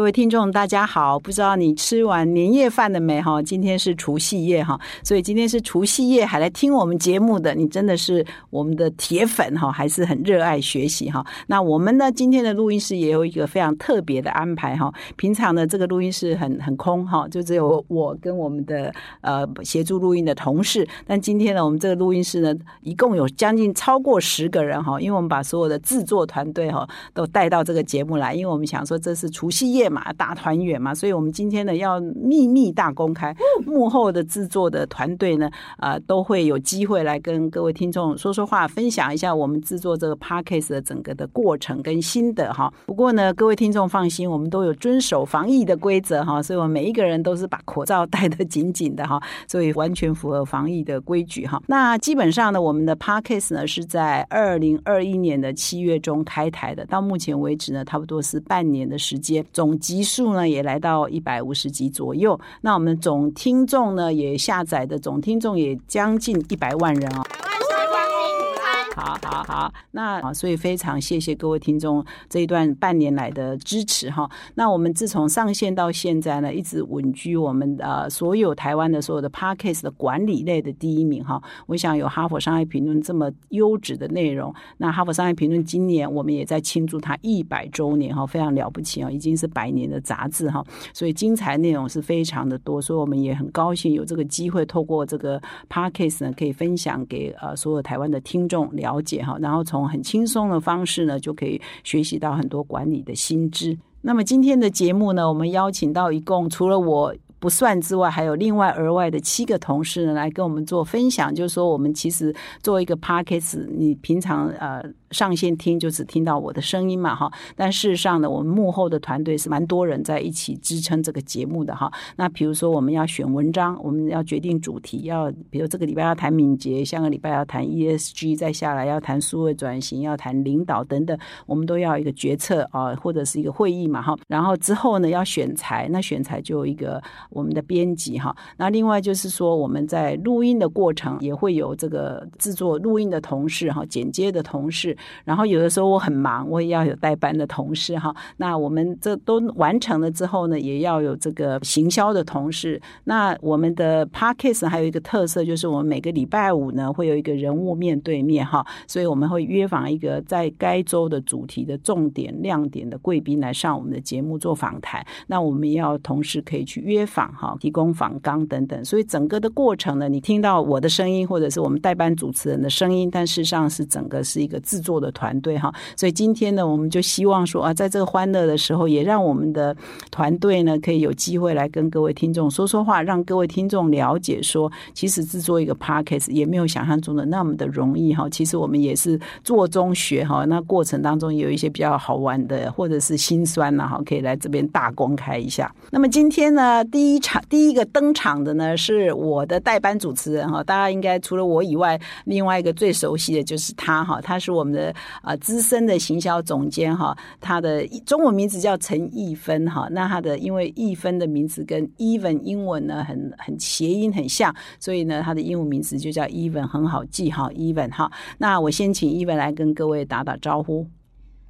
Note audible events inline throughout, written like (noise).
各位听众，大家好！不知道你吃完年夜饭了没？哈，今天是除夕夜哈，所以今天是除夕夜，还来听我们节目的，你真的是我们的铁粉哈，还是很热爱学习哈。那我们呢，今天的录音室也有一个非常特别的安排哈。平常呢，这个录音室很很空哈，就只有我跟我们的呃协助录音的同事。但今天呢，我们这个录音室呢，一共有将近超过十个人哈，因为我们把所有的制作团队哈都带到这个节目来，因为我们想说这是除夕夜。嘛，大团圆嘛，所以我们今天呢要秘密大公开，幕后的制作的团队呢，啊，都会有机会来跟各位听众说说话，分享一下我们制作这个 podcast 的整个的过程跟心得哈。不过呢，各位听众放心，我们都有遵守防疫的规则哈，所以我们每一个人都是把口罩戴得紧紧的哈，所以完全符合防疫的规矩哈。那基本上呢，我们的 podcast 呢是在二零二一年的七月中开台的，到目前为止呢，差不多是半年的时间总。集数呢也来到一百五十集左右，那我们总听众呢也下载的总听众也将近一百万人哦。好好好，那啊，所以非常谢谢各位听众这一段半年来的支持哈。那我们自从上线到现在呢，一直稳居我们呃所有台湾的所有的 podcast 的管理类的第一名哈。我想有哈佛商业评论这么优质的内容，那哈佛商业评论今年我们也在庆祝它一百周年哈，非常了不起啊，已经是百年的杂志哈，所以精彩内容是非常的多，所以我们也很高兴有这个机会透过这个 podcast 呢，可以分享给呃所有台湾的听众了。解哈，然后从很轻松的方式呢，就可以学习到很多管理的心知。那么今天的节目呢，我们邀请到一共除了我不算之外，还有另外额外的七个同事呢，来跟我们做分享。就是说，我们其实做一个 p a c k a g e 你平常呃。上线听就只听到我的声音嘛哈，但事实上呢，我们幕后的团队是蛮多人在一起支撑这个节目的哈。那比如说我们要选文章，我们要决定主题，要比如这个礼拜要谈敏捷，下个礼拜要谈 ESG，再下来要谈数位转型，要谈领导等等，我们都要一个决策啊，或者是一个会议嘛哈。然后之后呢要选材，那选材就有一个我们的编辑哈。那另外就是说我们在录音的过程也会有这个制作录音的同事哈，剪接的同事。然后有的时候我很忙，我也要有代班的同事哈。那我们这都完成了之后呢，也要有这个行销的同事。那我们的 Parkes 还有一个特色，就是我们每个礼拜五呢会有一个人物面对面哈，所以我们会约访一个在该周的主题的重点亮点的贵宾来上我们的节目做访谈。那我们也要同时可以去约访哈，提供访纲等等。所以整个的过程呢，你听到我的声音或者是我们代班主持人的声音，但事实上是整个是一个制作。做的团队哈，所以今天呢，我们就希望说啊，在这个欢乐的时候，也让我们的团队呢，可以有机会来跟各位听众说说话，让各位听众了解说，其实制作一个 podcast 也没有想象中的那么的容易哈。其实我们也是做中学哈，那过程当中有一些比较好玩的，或者是心酸呐哈，可以来这边大公开一下。那么今天呢，第一场第一个登场的呢，是我的代班主持人哈，大家应该除了我以外，另外一个最熟悉的就是他哈，他是我们的。啊，资深的行销总监哈，他的中文名字叫陈逸芬哈。那他的因为逸芬的名字跟 even 英文呢很很谐音很像，所以呢他的英文名字就叫 even，很好记哈，even 哈。那我先请 even 来跟各位打打招呼，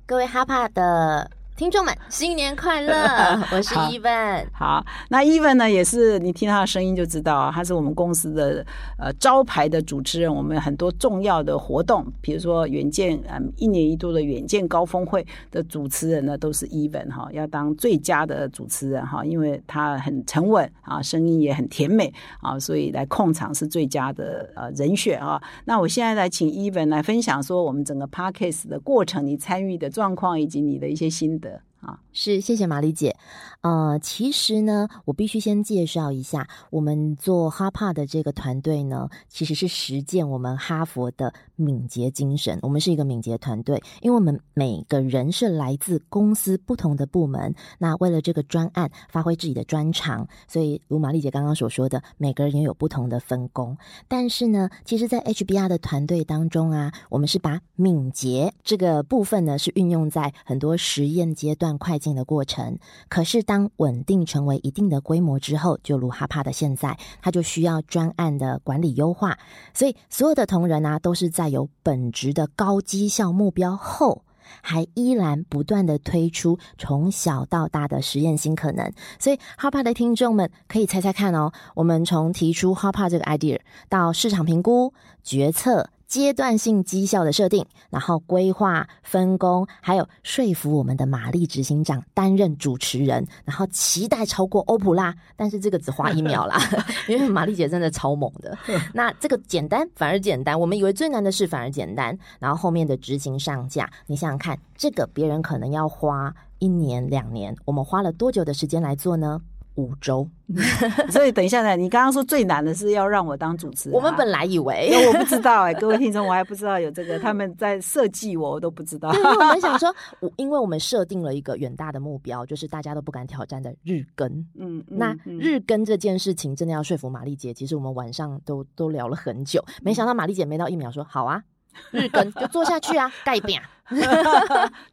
各位哈帕的。听众们，(laughs) 新年快乐！(laughs) 我是 Even。好，那 Even 呢，也是你听他的声音就知道啊，他是我们公司的呃招牌的主持人。我们很多重要的活动，比如说远见嗯一年一度的远见高峰会的主持人呢，都是 Even 哈，要当最佳的主持人哈，因为他很沉稳啊，声音也很甜美啊，所以来控场是最佳的呃人选啊。那我现在来请 Even 来分享说我们整个 Parkes 的过程，你参与的状况以及你的一些心得。的啊，是谢谢玛丽姐。呃，其实呢，我必须先介绍一下，我们做哈帕的这个团队呢，其实是实践我们哈佛的敏捷精神。我们是一个敏捷团队，因为我们每个人是来自公司不同的部门，那为了这个专案发挥自己的专长，所以如玛丽姐刚刚所说的，每个人也有不同的分工。但是呢，其实，在 HBR 的团队当中啊，我们是把敏捷这个部分呢，是运用在很多实验阶段。快进的过程，可是当稳定成为一定的规模之后，就如哈帕的现在，它就需要专案的管理优化。所以所有的同仁啊，都是在有本职的高绩效目标后，还依然不断的推出从小到大的实验新可能。所以 Harpa 的听众们可以猜猜看哦，我们从提出 Harpa 这个 idea 到市场评估、决策。阶段性绩效的设定，然后规划分工，还有说服我们的玛丽执行长担任主持人，然后期待超过欧普拉，但是这个只花一秒啦，(laughs) 因为玛丽姐真的超猛的。(laughs) 那这个简单反而简单，我们以为最难的事反而简单，然后后面的执行上架，你想想看，这个别人可能要花一年两年，我们花了多久的时间来做呢？五周，(laughs) 所以等一下呢，你刚刚说最难的是要让我当主持人。我们本来以为，(laughs) 我不知道哎，各位听众，我还不知道有这个，他们在设计我，我都不知道。(laughs) 我们想说，我因为我们设定了一个远大的目标，就是大家都不敢挑战的日更。嗯，那日更这件事情真的要说服玛丽姐，其实我们晚上都都聊了很久，没想到玛丽姐没到一秒说好啊。(laughs) 日更就做下去啊，(laughs) 盖饼，(laughs)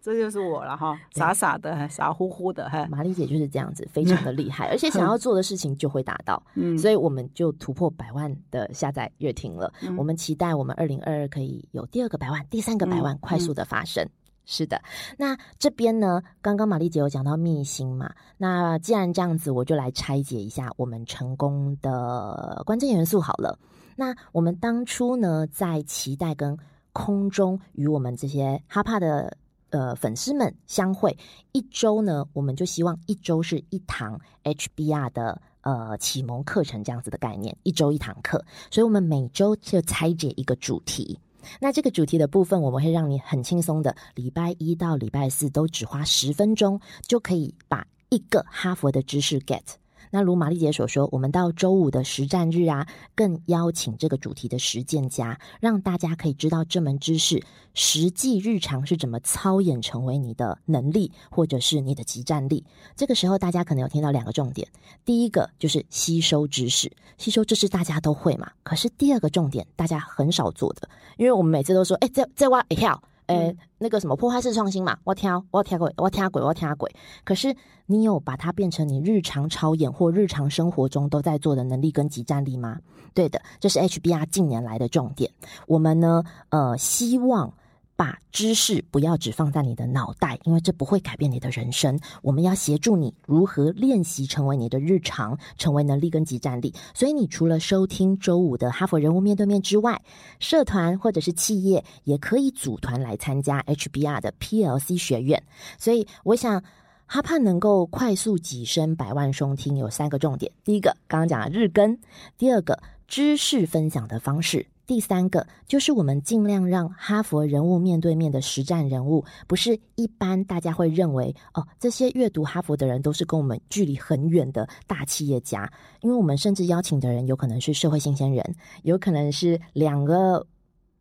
这就是我了哈，傻傻的，傻乎乎的哈。玛丽姐就是这样子，非常的厉害，而且想要做的事情就会达到，嗯，所以我们就突破百万的下载月听了。我们期待我们二零二二可以有第二个百万、第三个百万快速的发生。是的，那这边呢，刚刚玛丽姐有讲到秘辛嘛？那既然这样子，我就来拆解一下我们成功的关键元素好了。那我们当初呢，在期待跟空中与我们这些哈帕的呃粉丝们相会一周呢，我们就希望一周是一堂 HBR 的呃启蒙课程这样子的概念，一周一堂课，所以我们每周就拆解一个主题。那这个主题的部分，我们会让你很轻松的，礼拜一到礼拜四都只花十分钟，就可以把一个哈佛的知识 get。那如玛丽姐所说，我们到周五的实战日啊，更邀请这个主题的实践家，让大家可以知道这门知识实际日常是怎么操演成为你的能力，或者是你的集战力。这个时候，大家可能有听到两个重点：第一个就是吸收知识，吸收知识大家都会嘛。可是第二个重点，大家很少做的，因为我们每次都说，哎，再再挖一跳。呃，那个什么破坏式创新嘛，我挑，我挑鬼，我挑鬼，我挑鬼。可是你有把它变成你日常操演或日常生活中都在做的能力跟集战力吗？对的，这是 HBR 近年来的重点。我们呢，呃，希望。把知识不要只放在你的脑袋，因为这不会改变你的人生。我们要协助你如何练习成为你的日常，成为能力跟集战力。所以，你除了收听周五的哈佛人物面对面之外，社团或者是企业也可以组团来参加 HBR 的 PLC 学院。所以，我想哈帕能够快速跻身百万收听，有三个重点：第一个，刚刚讲的日更；第二个，知识分享的方式。第三个就是我们尽量让哈佛人物面对面的实战人物，不是一般大家会认为哦，这些阅读哈佛的人都是跟我们距离很远的大企业家，因为我们甚至邀请的人有可能是社会新鲜人，有可能是两个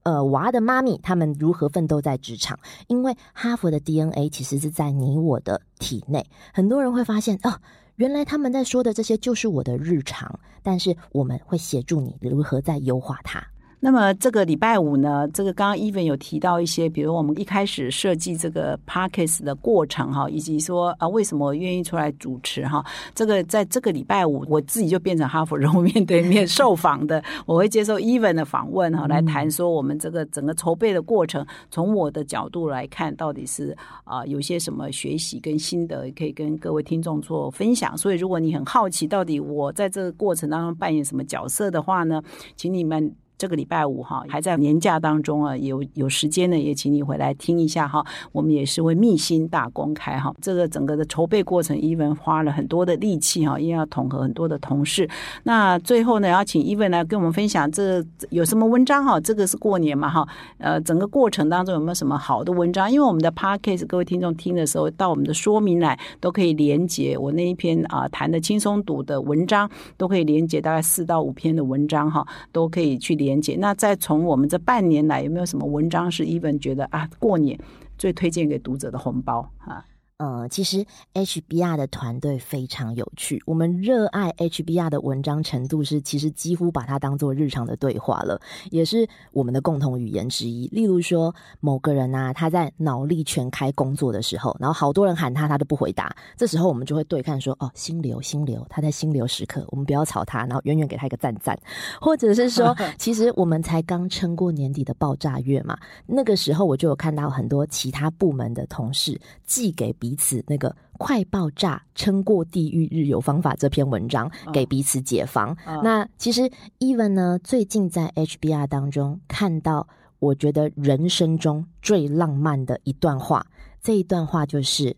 呃娃的妈咪，他们如何奋斗在职场，因为哈佛的 DNA 其实是在你我的体内，很多人会发现哦，原来他们在说的这些就是我的日常，但是我们会协助你如何在优化它。那么这个礼拜五呢，这个刚刚 Even 有提到一些，比如我们一开始设计这个 Parkes 的过程哈，以及说啊为什么愿意出来主持哈，这个在这个礼拜五我自己就变成哈佛人物面对面受访的，(laughs) 我会接受 Even 的访问哈，来谈说我们这个整个筹备的过程，从我的角度来看，到底是啊有些什么学习跟心得可以跟各位听众做分享。所以如果你很好奇，到底我在这个过程当中扮演什么角色的话呢，请你们。这个礼拜五哈，还在年假当中啊，有有时间呢，也请你回来听一下哈。我们也是会密心大公开哈。这个整个的筹备过程，伊文花了很多的力气哈，因为要统合很多的同事。那最后呢，要请伊文来跟我们分享这有什么文章哈？这个是过年嘛哈？呃，整个过程当中有没有什么好的文章？因为我们的 podcast 各位听众听的时候，到我们的说明来都可以连接我那一篇啊谈的轻松读的文章，都可以连接大概四到五篇的文章哈，都可以去连。连接那再从我们这半年来有没有什么文章是一本觉得啊过年最推荐给读者的红包啊？呃，其实 HBR 的团队非常有趣，我们热爱 HBR 的文章程度是，其实几乎把它当做日常的对话了，也是我们的共同语言之一。例如说，某个人啊，他在脑力全开工作的时候，然后好多人喊他，他都不回答，这时候我们就会对看说，哦，心流，心流，他在心流时刻，我们不要吵他，然后远远给他一个赞赞，或者是说，(laughs) 其实我们才刚撑过年底的爆炸月嘛，那个时候我就有看到很多其他部门的同事寄给。彼此那个快爆炸撑过地狱日有方法这篇文章给彼此解放。那其实 Even 呢，最近在 HBR 当中看到，我觉得人生中最浪漫的一段话。这一段话就是：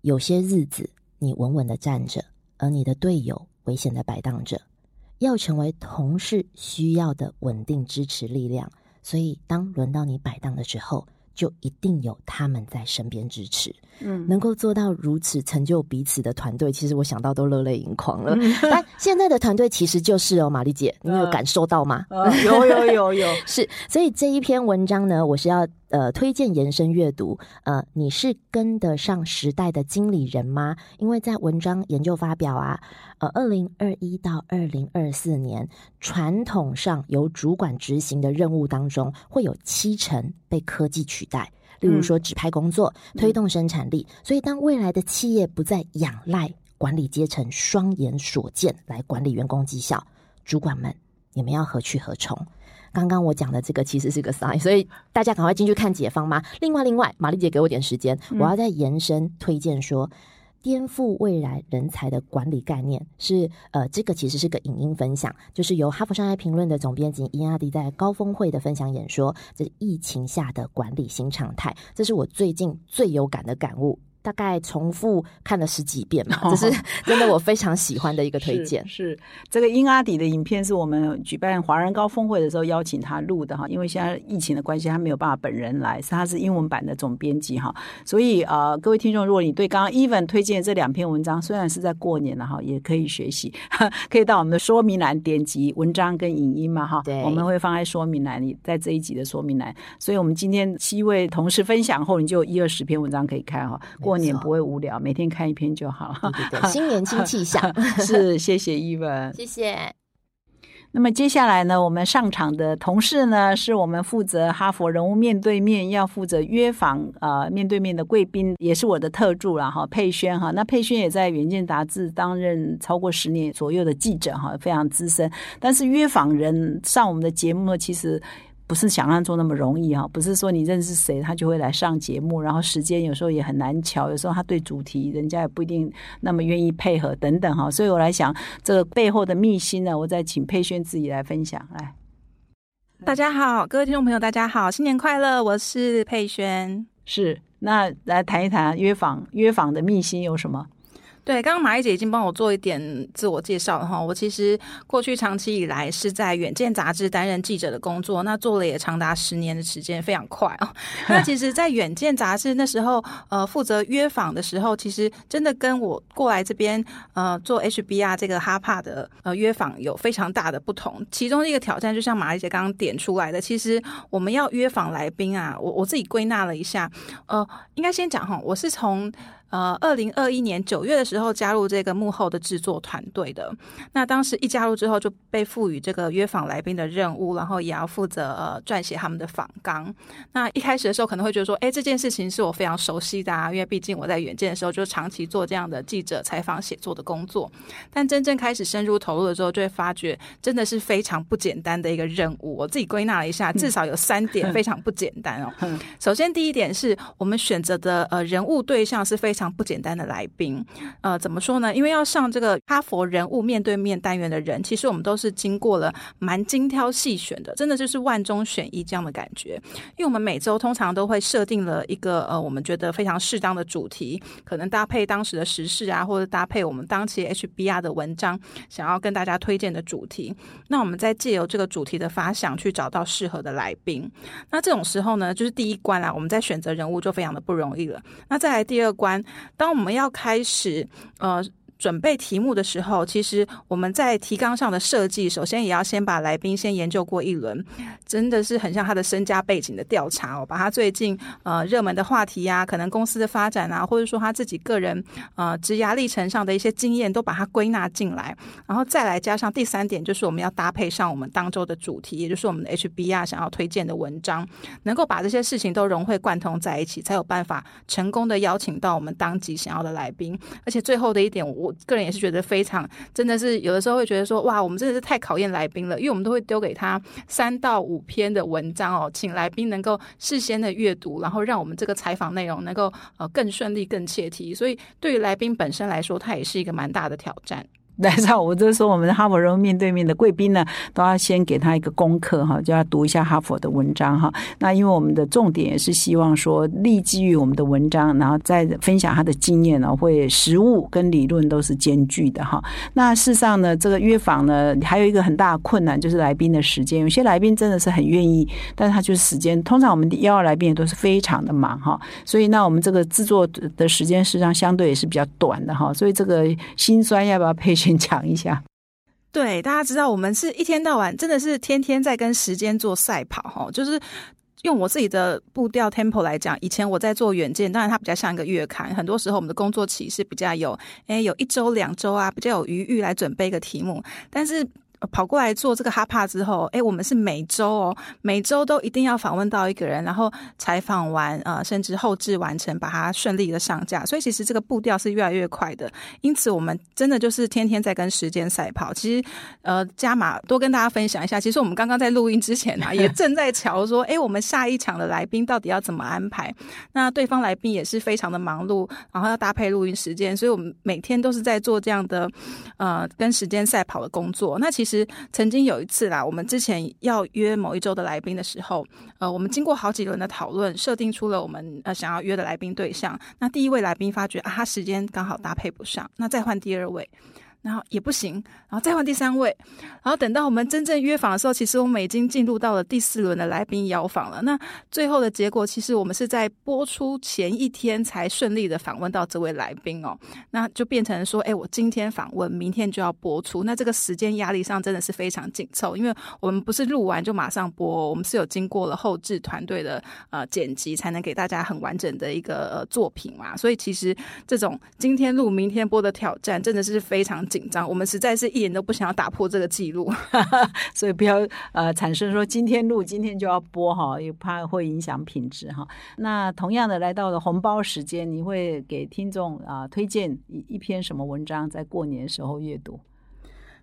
有些日子你稳稳的站着，而你的队友危险的摆荡着，要成为同事需要的稳定支持力量。所以当轮到你摆荡的时候。就一定有他们在身边支持，嗯，能够做到如此成就彼此的团队，其实我想到都热泪盈眶了。(laughs) 但现在的团队其实就是哦，玛丽姐，你有感受到吗？有有有有，(laughs) 是。所以这一篇文章呢，我是要呃推荐延伸阅读。呃，你是跟得上时代的经理人吗？因为在文章研究发表啊，呃，二零二一到二零二四年，传统上由主管执行的任务当中，会有七成被科技取。代，例如说指派工作，推动生产力。所以，当未来的企业不再仰赖管理阶层双眼所见来管理员工绩效，主管们，你们要何去何从？刚刚我讲的这个其实是个 sign，所以大家赶快进去看解方吗？另外，另外，玛丽姐给我点时间，我要再延伸推荐说。颠覆未来人才的管理概念是，呃，这个其实是个影音分享，就是由哈佛商业评论的总编辑伊亚迪在高峰会的分享演说，这是疫情下的管理新常态，这是我最近最有感的感悟。大概重复看了十几遍嘛，这是 (laughs) 真的我非常喜欢的一个推荐。是这个英阿迪的影片，是我们举办华人高峰会的时候邀请他录的哈。因为现在疫情的关系，他没有办法本人来，是他是英文版的总编辑哈。所以呃，各位听众，如果你对刚刚 Even 推荐这两篇文章，虽然是在过年了哈，也可以学习，(laughs) 可以到我们的说明栏点击文章跟影音嘛哈。对，我们会放在说明栏里，在这一集的说明栏。所以我们今天七位同事分享后，你就一二十篇文章可以看哈。过过年不会无聊，每天看一篇就好。对对对，(laughs) 新年新气象。(laughs) 是，谢谢伊文，谢谢。那么接下来呢，我们上场的同事呢，是我们负责哈佛人物面对面，要负责约访呃面对面的贵宾，也是我的特助了哈，佩轩哈。那佩轩也在《远见》杂志担任超过十年左右的记者哈，非常资深。但是约访人上我们的节目呢，其实。不是想象中那么容易哈，不是说你认识谁他就会来上节目，然后时间有时候也很难瞧，有时候他对主题人家也不一定那么愿意配合等等哈，所以我来想这个背后的秘辛呢，我再请佩轩自己来分享来。大家好，各位听众朋友，大家好，新年快乐，我是佩轩，是那来谈一谈约访约访的秘辛有什么？对，刚刚马丽姐已经帮我做一点自我介绍了哈。我其实过去长期以来是在《远见》杂志担任记者的工作，那做了也长达十年的时间，非常快啊。(laughs) 那其实，在《远见》杂志那时候，呃，负责约访的时候，其实真的跟我过来这边呃做 HBR 这个哈帕的呃约访有非常大的不同。其中一个挑战，就像马丽姐刚刚点出来的，其实我们要约访来宾啊，我我自己归纳了一下，呃，应该先讲哈，我是从。呃，二零二一年九月的时候加入这个幕后的制作团队的。那当时一加入之后，就被赋予这个约访来宾的任务，然后也要负责呃撰写他们的访纲。那一开始的时候可能会觉得说，哎，这件事情是我非常熟悉的啊，因为毕竟我在远见的时候就长期做这样的记者采访写作的工作。但真正开始深入投入的时候，就会发觉真的是非常不简单的一个任务。我自己归纳了一下，至少有三点非常不简单哦。首先，第一点是我们选择的呃人物对象是。非常不简单的来宾，呃，怎么说呢？因为要上这个哈佛人物面对面单元的人，其实我们都是经过了蛮精挑细选的，真的就是万中选一这样的感觉。因为我们每周通常都会设定了一个呃，我们觉得非常适当的主题，可能搭配当时的时事啊，或者搭配我们当期 HBR 的文章，想要跟大家推荐的主题。那我们再借由这个主题的发想，去找到适合的来宾。那这种时候呢，就是第一关啦，我们在选择人物就非常的不容易了。那再来第二关。当我们要开始呃准备题目的时候，其实我们在提纲上的设计，首先也要先把来宾先研究过一轮，真的是很像他的身家背景的调查哦，把他最近呃热门的话题呀，可能公司的发展啊，或者说他自己个人呃职涯历程上的一些经验，都把它归纳进来，然后再来加上第三点，就是我们要搭配上我们当周的主题，也就是我们的 HBR 想要推荐的文章，能够把这些事情都融会贯通在一起，才有办法成功的邀请到我们当集想要的来宾，而且最后的一点，我我个人也是觉得非常，真的是有的时候会觉得说，哇，我们真的是太考验来宾了，因为我们都会丢给他三到五篇的文章哦，请来宾能够事先的阅读，然后让我们这个采访内容能够呃更顺利、更切题，所以对于来宾本身来说，他也是一个蛮大的挑战。(laughs) 来上，我就说我们的哈佛人面对面的贵宾呢，都要先给他一个功课哈，就要读一下哈佛的文章哈。那因为我们的重点也是希望说，立基于我们的文章，然后再分享他的经验呢，会实物跟理论都是兼具的哈。那事实上呢，这个约访呢，还有一个很大的困难就是来宾的时间。有些来宾真的是很愿意，但是他就是时间。通常我们邀来宾也都是非常的忙哈，所以那我们这个制作的时间实际上相对也是比较短的哈。所以这个心酸要不要配？先讲一下，(laughs) 对大家知道，我们是一天到晚，真的是天天在跟时间做赛跑哈。就是用我自己的步调 tempo 来讲，以前我在做远见，当然它比较像一个月刊，很多时候我们的工作期是比较有，哎，有一周两周啊，比较有余裕来准备一个题目，但是。跑过来做这个哈帕之后，哎，我们是每周哦，每周都一定要访问到一个人，然后采访完呃，甚至后置完成，把它顺利的上架。所以其实这个步调是越来越快的。因此，我们真的就是天天在跟时间赛跑。其实，呃，加码多跟大家分享一下。其实我们刚刚在录音之前啊，(laughs) 也正在瞧说，哎，我们下一场的来宾到底要怎么安排？那对方来宾也是非常的忙碌，然后要搭配录音时间，所以我们每天都是在做这样的呃跟时间赛跑的工作。那其实。实曾经有一次啦，我们之前要约某一周的来宾的时候，呃，我们经过好几轮的讨论，设定出了我们呃想要约的来宾对象。那第一位来宾发觉啊，他时间刚好搭配不上，那再换第二位。然后也不行，然后再换第三位，然后等到我们真正约访的时候，其实我们已经进入到了第四轮的来宾邀访了。那最后的结果，其实我们是在播出前一天才顺利的访问到这位来宾哦。那就变成说，哎，我今天访问，明天就要播出，那这个时间压力上真的是非常紧凑，因为我们不是录完就马上播，我们是有经过了后置团队的呃剪辑，才能给大家很完整的一个作品嘛。所以其实这种今天录明天播的挑战，真的是非常紧。紧张，我们实在是一点都不想要打破这个记录，(laughs) 所以不要呃产生说今天录今天就要播哈，也怕会影响品质哈。那同样的来到了红包时间，你会给听众啊推荐一一篇什么文章，在过年时候阅读？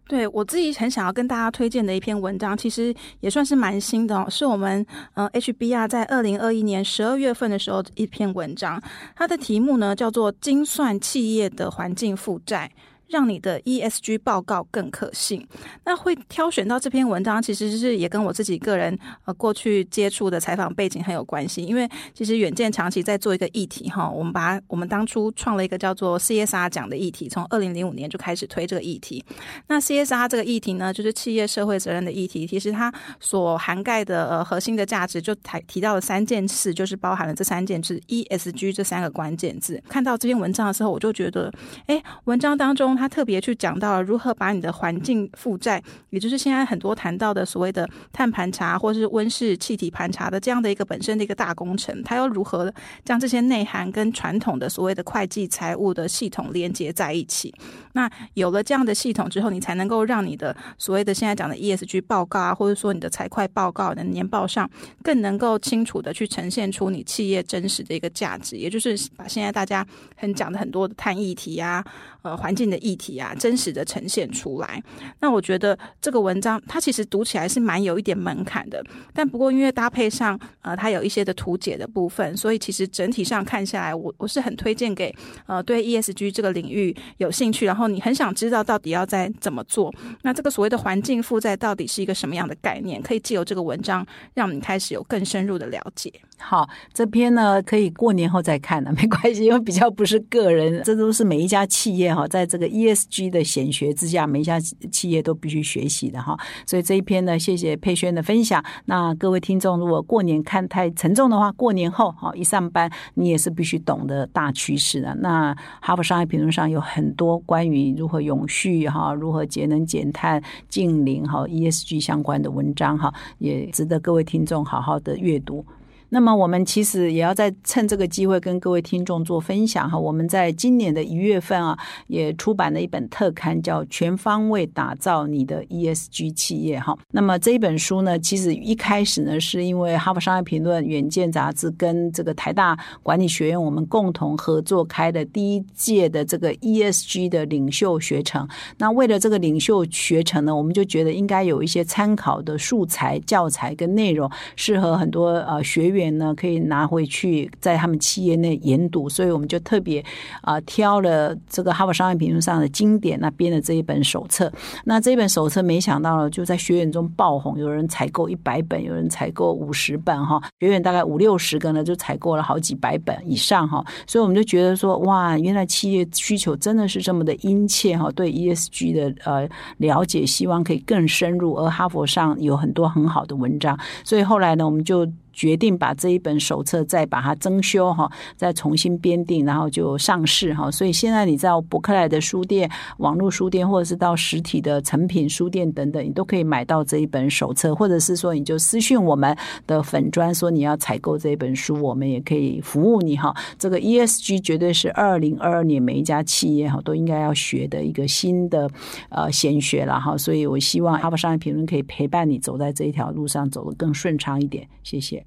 对我自己很想要跟大家推荐的一篇文章，其实也算是蛮新的哦，是我们呃 HBR 在二零二一年十二月份的时候一篇文章，它的题目呢叫做《精算企业的环境负债》。让你的 ESG 报告更可信。那会挑选到这篇文章，其实是也跟我自己个人呃过去接触的采访背景很有关系。因为其实远见长期在做一个议题哈，我们把我们当初创了一个叫做 CSR 奖的议题，从二零零五年就开始推这个议题。那 CSR 这个议题呢，就是企业社会责任的议题。其实它所涵盖的呃核心的价值，就提提到了三件事，就是包含了这三件事 ESG 这三个关键字。看到这篇文章的时候，我就觉得，哎，文章当中。他特别去讲到了如何把你的环境负债，也就是现在很多谈到的所谓的碳盘查或是温室气体盘查的这样的一个本身的一个大工程，它要如何将这些内涵跟传统的所谓的会计财务的系统连接在一起？那有了这样的系统之后，你才能够让你的所谓的现在讲的 ESG 报告啊，或者说你的财会报告的年报上，更能够清楚的去呈现出你企业真实的一个价值，也就是把现在大家很讲的很多的碳议题啊，呃，环境的议。议题啊，真实的呈现出来。那我觉得这个文章它其实读起来是蛮有一点门槛的，但不过因为搭配上呃它有一些的图解的部分，所以其实整体上看下来，我我是很推荐给呃对 ESG 这个领域有兴趣，然后你很想知道到底要在怎么做。那这个所谓的环境负债到底是一个什么样的概念？可以借由这个文章让你开始有更深入的了解。好，这篇呢可以过年后再看了，没关系，因为比较不是个人，这都是每一家企业哈，在这个 ESG 的显学之下，每一家企业都必须学习的哈。所以这一篇呢，谢谢佩轩的分享。那各位听众，如果过年看太沉重的话，过年后哈一上班，你也是必须懂得大趋势的。那哈佛商业评论上有很多关于如何永续哈，如何节能减碳、净零哈 ESG 相关的文章哈，也值得各位听众好好的阅读。那么我们其实也要再趁这个机会跟各位听众做分享哈。我们在今年的一月份啊，也出版了一本特刊，叫《全方位打造你的 ESG 企业》哈。那么这一本书呢，其实一开始呢，是因为《哈佛商业评论》、《远见》杂志跟这个台大管理学院我们共同合作开的第一届的这个 ESG 的领袖学程。那为了这个领袖学程呢，我们就觉得应该有一些参考的素材、教材跟内容，适合很多呃学员。呢，可以拿回去在他们企业内研读，所以我们就特别啊挑了这个哈佛商业评论上的经典那编的这一本手册。那这本手册没想到呢，就在学员中爆红，有人采购一百本，有人采购五十本哈，学员大概五六十个呢，就采购了好几百本以上哈。所以我们就觉得说，哇，原来企业需求真的是这么的殷切哈，对 ESG 的呃了解，希望可以更深入，而哈佛上有很多很好的文章，所以后来呢，我们就。决定把这一本手册再把它增修哈，再重新编订，然后就上市哈。所以现在你在伯克莱的书店、网络书店，或者是到实体的成品书店等等，你都可以买到这一本手册，或者是说你就私讯我们的粉砖，说你要采购这一本书，我们也可以服务你哈。这个 ESG 绝对是二零二二年每一家企业哈都应该要学的一个新的呃先学了哈。所以我希望哈佛商业评论可以陪伴你走在这一条路上，走得更顺畅一点。谢谢。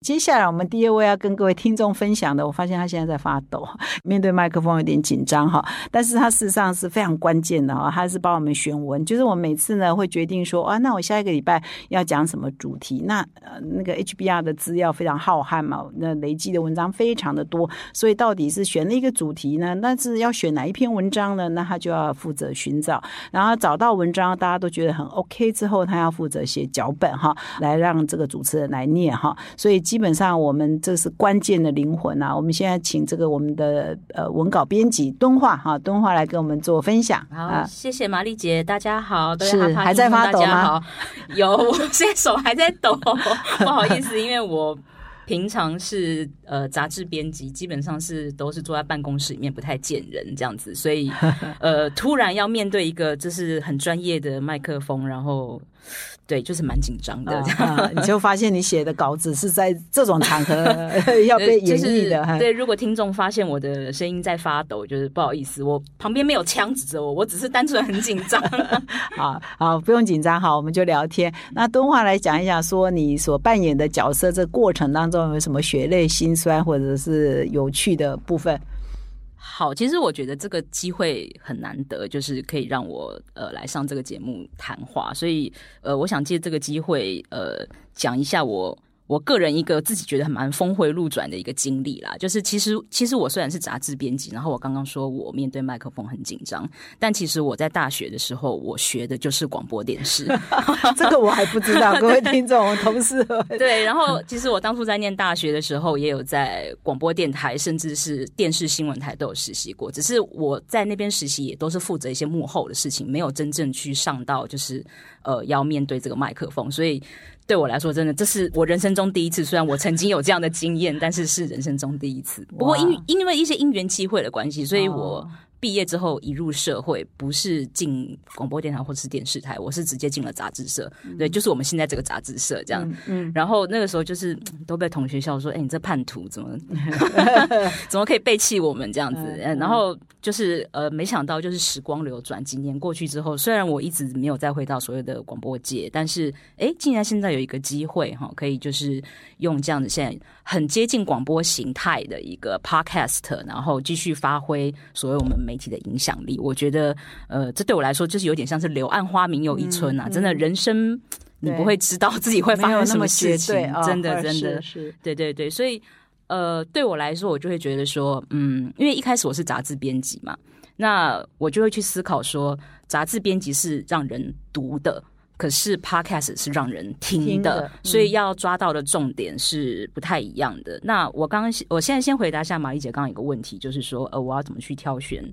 接下来我们第二位要跟各位听众分享的，我发现他现在在发抖，(laughs) 面对麦克风有点紧张哈。但是他事实上是非常关键的哈，他是帮我们选文，就是我每次呢会决定说啊，那我下一个礼拜要讲什么主题？那呃那个 HBR 的资料非常浩瀚嘛，那累积的文章非常的多，所以到底是选了一个主题呢？那是要选哪一篇文章呢？那他就要负责寻找，然后找到文章，大家都觉得很 OK 之后，他要负责写脚本哈，来让这个主持人来念哈，所以。基本上，我们这是关键的灵魂啊！我们现在请这个我们的呃文稿编辑敦化哈，敦化来跟我们做分享。好，谢谢玛丽姐，大家好，是还在发抖吗？(laughs) 有，我现在手还在抖，不好意思，因为我平常是呃杂志编辑，基本上是都是坐在办公室里面，不太见人这样子，所以呃突然要面对一个就是很专业的麦克风，然后。对，就是蛮紧张的，(laughs) 你就发现你写的稿子是在这种场合 (laughs) (laughs) 要被演绎的。对，如果听众发现我的声音在发抖，就是不好意思，我旁边没有枪指着我，我只是单纯很紧张。好好，不用紧张，好，我们就聊天。那敦化来讲一讲，说你所扮演的角色，这过程当中有什么血泪心酸，或者是有趣的部分？好，其实我觉得这个机会很难得，就是可以让我呃来上这个节目谈话，所以呃，我想借这个机会呃讲一下我。我个人一个自己觉得很蛮峰回路转的一个经历啦，就是其实其实我虽然是杂志编辑，然后我刚刚说我面对麦克风很紧张，但其实我在大学的时候我学的就是广播电视，(laughs) 这个我还不知道，各位 (laughs) 听众同事对，然后其实我当初在念大学的时候也有在广播电台甚至是电视新闻台都有实习过，只是我在那边实习也都是负责一些幕后的事情，没有真正去上到就是呃要面对这个麦克风，所以。对我来说，真的这是我人生中第一次。虽然我曾经有这样的经验，但是是人生中第一次。不过因因为一些因缘机会的关系，所以我。毕业之后一入社会，不是进广播电台或者是电视台，我是直接进了杂志社。对，就是我们现在这个杂志社这样。嗯，然后那个时候就是都被同学笑说：“哎，你这叛徒怎么 (laughs) 怎么可以背弃我们这样子？”然后就是呃，没想到就是时光流转，几年过去之后，虽然我一直没有再回到所有的广播界，但是哎，竟然现在有一个机会哈，可以就是用这样子现在很接近广播形态的一个 podcast，然后继续发挥所谓我们。媒体的影响力，我觉得，呃，这对我来说就是有点像是柳暗花明又一村啊！真的，人生你不会知道自己会发生什么事情，真的，真的是，对对对。所以，呃，对我来说，我就会觉得说，嗯，因为一开始我是杂志编辑嘛，那我就会去思考说，杂志编辑是让人读的。可是 podcast 是让人听的，所以要抓到的重点是不太一样的。那我刚刚，我现在先回答一下马丽姐刚刚有个问题，就是说，呃，我要怎么去挑选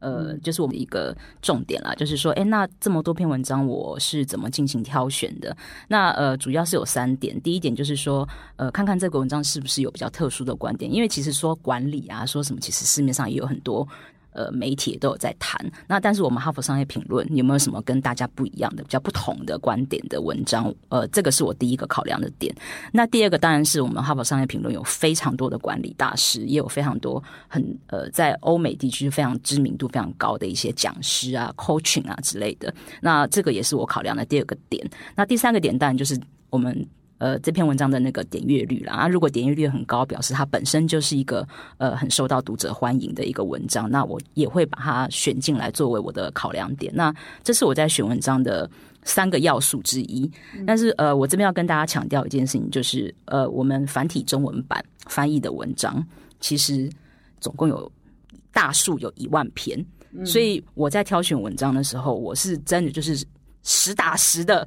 呃，就是我们一个重点啦，就是说，哎，那这么多篇文章，我是怎么进行挑选的？那呃，主要是有三点。第一点就是说，呃，看看这个文章是不是有比较特殊的观点，因为其实说管理啊，说什么，其实市面上也有很多。呃，媒体都有在谈。那但是我们哈佛商业评论有没有什么跟大家不一样的、比较不同的观点的文章？呃，这个是我第一个考量的点。那第二个当然是我们哈佛商业评论有非常多的管理大师，也有非常多很呃在欧美地区非常知名度非常高的一些讲师啊、coaching 啊之类的。那这个也是我考量的第二个点。那第三个点当然就是我们。呃，这篇文章的那个点阅率啦，啊，如果点阅率很高，表示它本身就是一个呃很受到读者欢迎的一个文章，那我也会把它选进来作为我的考量点。那这是我在选文章的三个要素之一。但是呃，我这边要跟大家强调一件事情，就是呃，我们繁体中文版翻译的文章其实总共有大数有一万篇，所以我在挑选文章的时候，我是真的就是实打实的。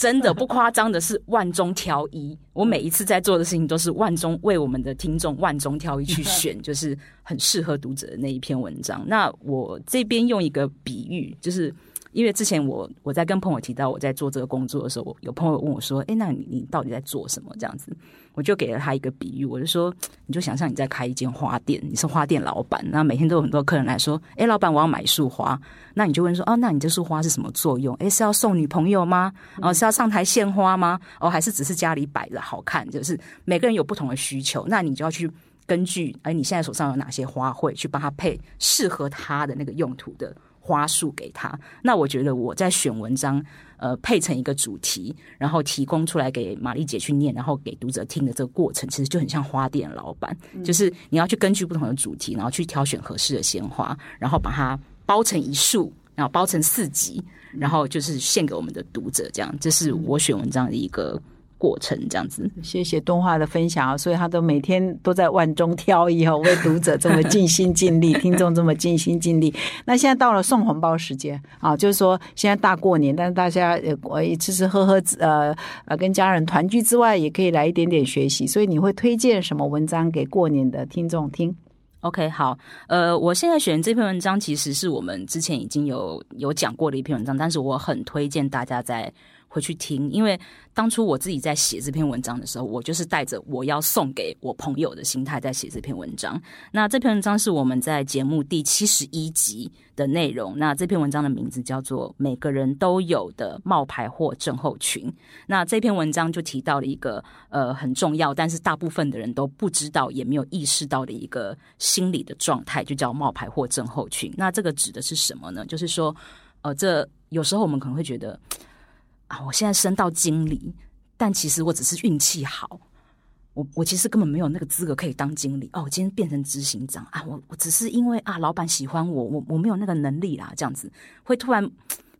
真的不夸张的是万中挑一，我每一次在做的事情都是万中为我们的听众万中挑一去选，就是很适合读者的那一篇文章。那我这边用一个比喻，就是因为之前我我在跟朋友提到我在做这个工作的时候，我有朋友问我说：“哎，那你你到底在做什么？”这样子。我就给了他一个比喻，我就说，(tsk) 你就想象你在开一间花店，你是花店老板，那每天都有很多客人来说，哎，老板，我要买束花，那你就问说，哦，那你这束花是什么作用？哎，是要送女朋友吗？哦，是要上台献花吗？哦，还是只是家里摆着好看？就是每个人有不同的需求，那你就要去根据，哎，你现在手上有哪些花卉，去帮他配适合他的那个用途的。花束给他，那我觉得我在选文章，呃，配成一个主题，然后提供出来给玛丽姐去念，然后给读者听的这个过程，其实就很像花店老板，就是你要去根据不同的主题，然后去挑选合适的鲜花，然后把它包成一束，然后包成四集，然后就是献给我们的读者，这样，这是我选文章的一个。过程这样子，(laughs) 谢谢东华的分享啊！所以他都每天都在万中挑一哦，为读者这么尽心尽力，听众这么尽心尽力。(laughs) 那现在到了送红包时间啊，就是说现在大过年，但是大家呃吃吃喝喝，呃呃跟家人团聚之外，也可以来一点点学习。所以你会推荐什么文章给过年的听众听？OK，好，呃，我现在选这篇文章其实是我们之前已经有有讲过的一篇文章，但是我很推荐大家在。回去听，因为当初我自己在写这篇文章的时候，我就是带着我要送给我朋友的心态在写这篇文章。那这篇文章是我们在节目第七十一集的内容。那这篇文章的名字叫做《每个人都有的冒牌货症候群》。那这篇文章就提到了一个呃很重要，但是大部分的人都不知道也没有意识到的一个心理的状态，就叫冒牌货症候群。那这个指的是什么呢？就是说，呃，这有时候我们可能会觉得。啊！我现在升到经理，但其实我只是运气好。我我其实根本没有那个资格可以当经理哦。我今天变成执行长啊！我我只是因为啊，老板喜欢我，我我没有那个能力啦。这样子会突然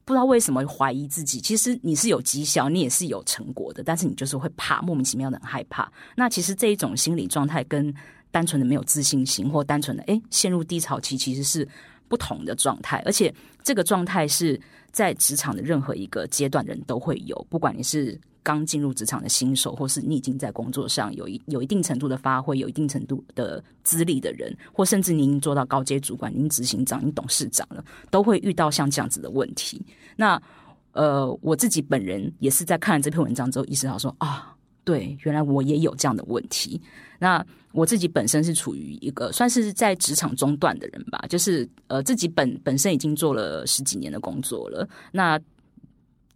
不知道为什么怀疑自己。其实你是有绩效，你也是有成果的，但是你就是会怕，莫名其妙的很害怕。那其实这一种心理状态跟单纯的没有自信心，或单纯的哎陷入低潮期，其实是不同的状态。而且这个状态是。在职场的任何一个阶段，人都会有，不管你是刚进入职场的新手，或是你已经在工作上有一有一定程度的发挥，有一定程度的资历的人，或甚至您做到高阶主管、您执行长、您董事长了，都会遇到像这样子的问题。那呃，我自己本人也是在看了这篇文章之后，意识到说啊，对，原来我也有这样的问题。那我自己本身是处于一个算是在职场中段的人吧，就是呃自己本本身已经做了十几年的工作了，那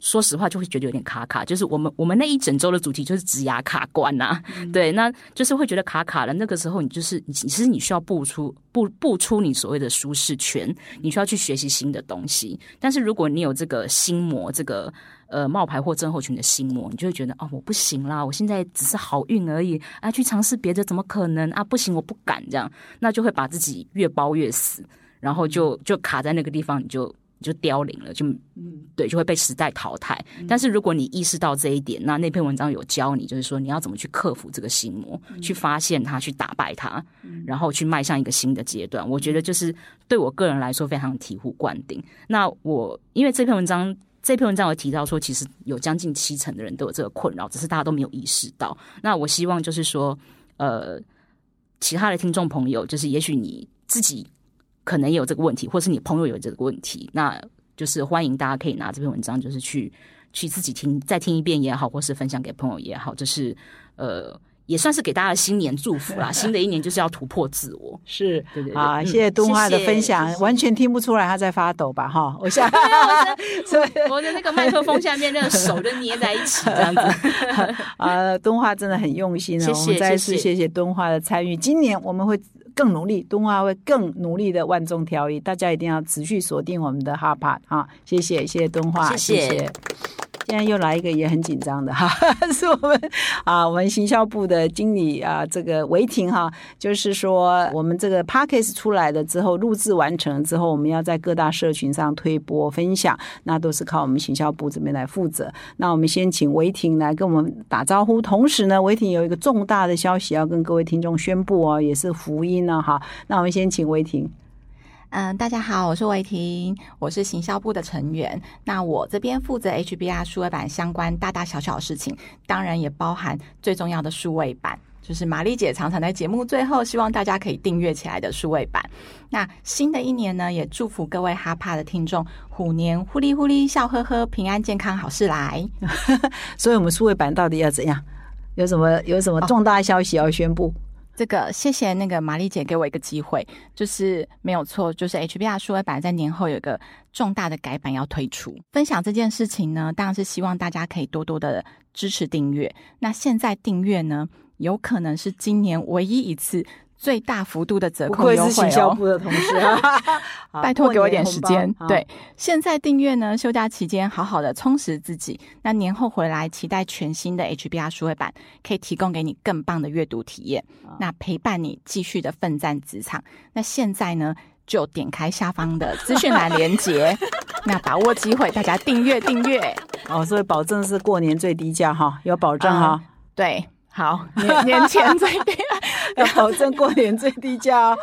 说实话就会觉得有点卡卡，就是我们我们那一整周的主题就是职牙卡关呐，对，那就是会觉得卡卡了。那个时候你就是其实你需要步出步步出你所谓的舒适圈，你需要去学习新的东西。但是如果你有这个心魔，这个。呃，冒牌或症候群的心魔，你就会觉得哦，我不行啦，我现在只是好运而已啊，去尝试别的怎么可能啊？不行，我不敢这样，那就会把自己越包越死，然后就就卡在那个地方，你就就凋零了，就嗯，对，就会被时代淘汰。但是如果你意识到这一点，那那篇文章有教你，就是说你要怎么去克服这个心魔，去发现它，去打败它，然后去迈向一个新的阶段。我觉得就是对我个人来说非常醍醐灌顶。那我因为这篇文章。这篇文章有提到说，其实有将近七成的人都有这个困扰，只是大家都没有意识到。那我希望就是说，呃，其他的听众朋友，就是也许你自己可能也有这个问题，或是你朋友有这个问题，那就是欢迎大家可以拿这篇文章，就是去去自己听，再听一遍也好，或是分享给朋友也好，这是呃。也算是给大家的新年祝福啦！新的一年就是要突破自我，是对对啊，谢谢东华的分享，完全听不出来他在发抖吧？哈，我想我的那个麦克风下面那个手就捏在一起这样子。啊，东华真的很用心啊！我们再次谢谢东华的参与，今年我们会更努力，东华会更努力的万中挑一，大家一定要持续锁定我们的哈帕啊！谢谢谢谢东华，谢谢。现在又来一个也很紧张的哈，(laughs) 是我们啊，我们行销部的经理啊，这个韦婷哈，就是说我们这个 p a c k a g e 出来了之后，录制完成之后，我们要在各大社群上推播分享，那都是靠我们行销部这边来负责。那我们先请韦婷来跟我们打招呼，同时呢，韦婷有一个重大的消息要跟各位听众宣布哦，也是福音呢哈。那我们先请韦婷。嗯，大家好，我是魏婷，我是行销部的成员。那我这边负责 HBR 数位版相关大大小小的事情，当然也包含最重要的数位版，就是玛丽姐常常在节目最后希望大家可以订阅起来的数位版。那新的一年呢，也祝福各位哈帕的听众虎年呼哩呼哩笑呵呵，平安健康好事来。(laughs) 所以，我们数位版到底要怎样？有什么有什么重大消息要宣布？这个谢谢那个玛丽姐给我一个机会，就是没有错，就是 HBR 数位版在年后有一个重大的改版要推出。分享这件事情呢，当然是希望大家可以多多的支持订阅。那现在订阅呢，有可能是今年唯一一次。最大幅度的折扣优惠哦！行销部的同事，(laughs) 拜托给我点时间。对，现在订阅呢，休假期间好好的充实自己。那年后回来，期待全新的 HBR 书会版，可以提供给你更棒的阅读体验。那陪伴你继续的奋战职场。那现在呢，就点开下方的资讯栏连接，(laughs) 那把握机会，大家订阅订阅哦。所以保证是过年最低价哈，有保证哈。对，好年年前最低。要保证过年最低价哦！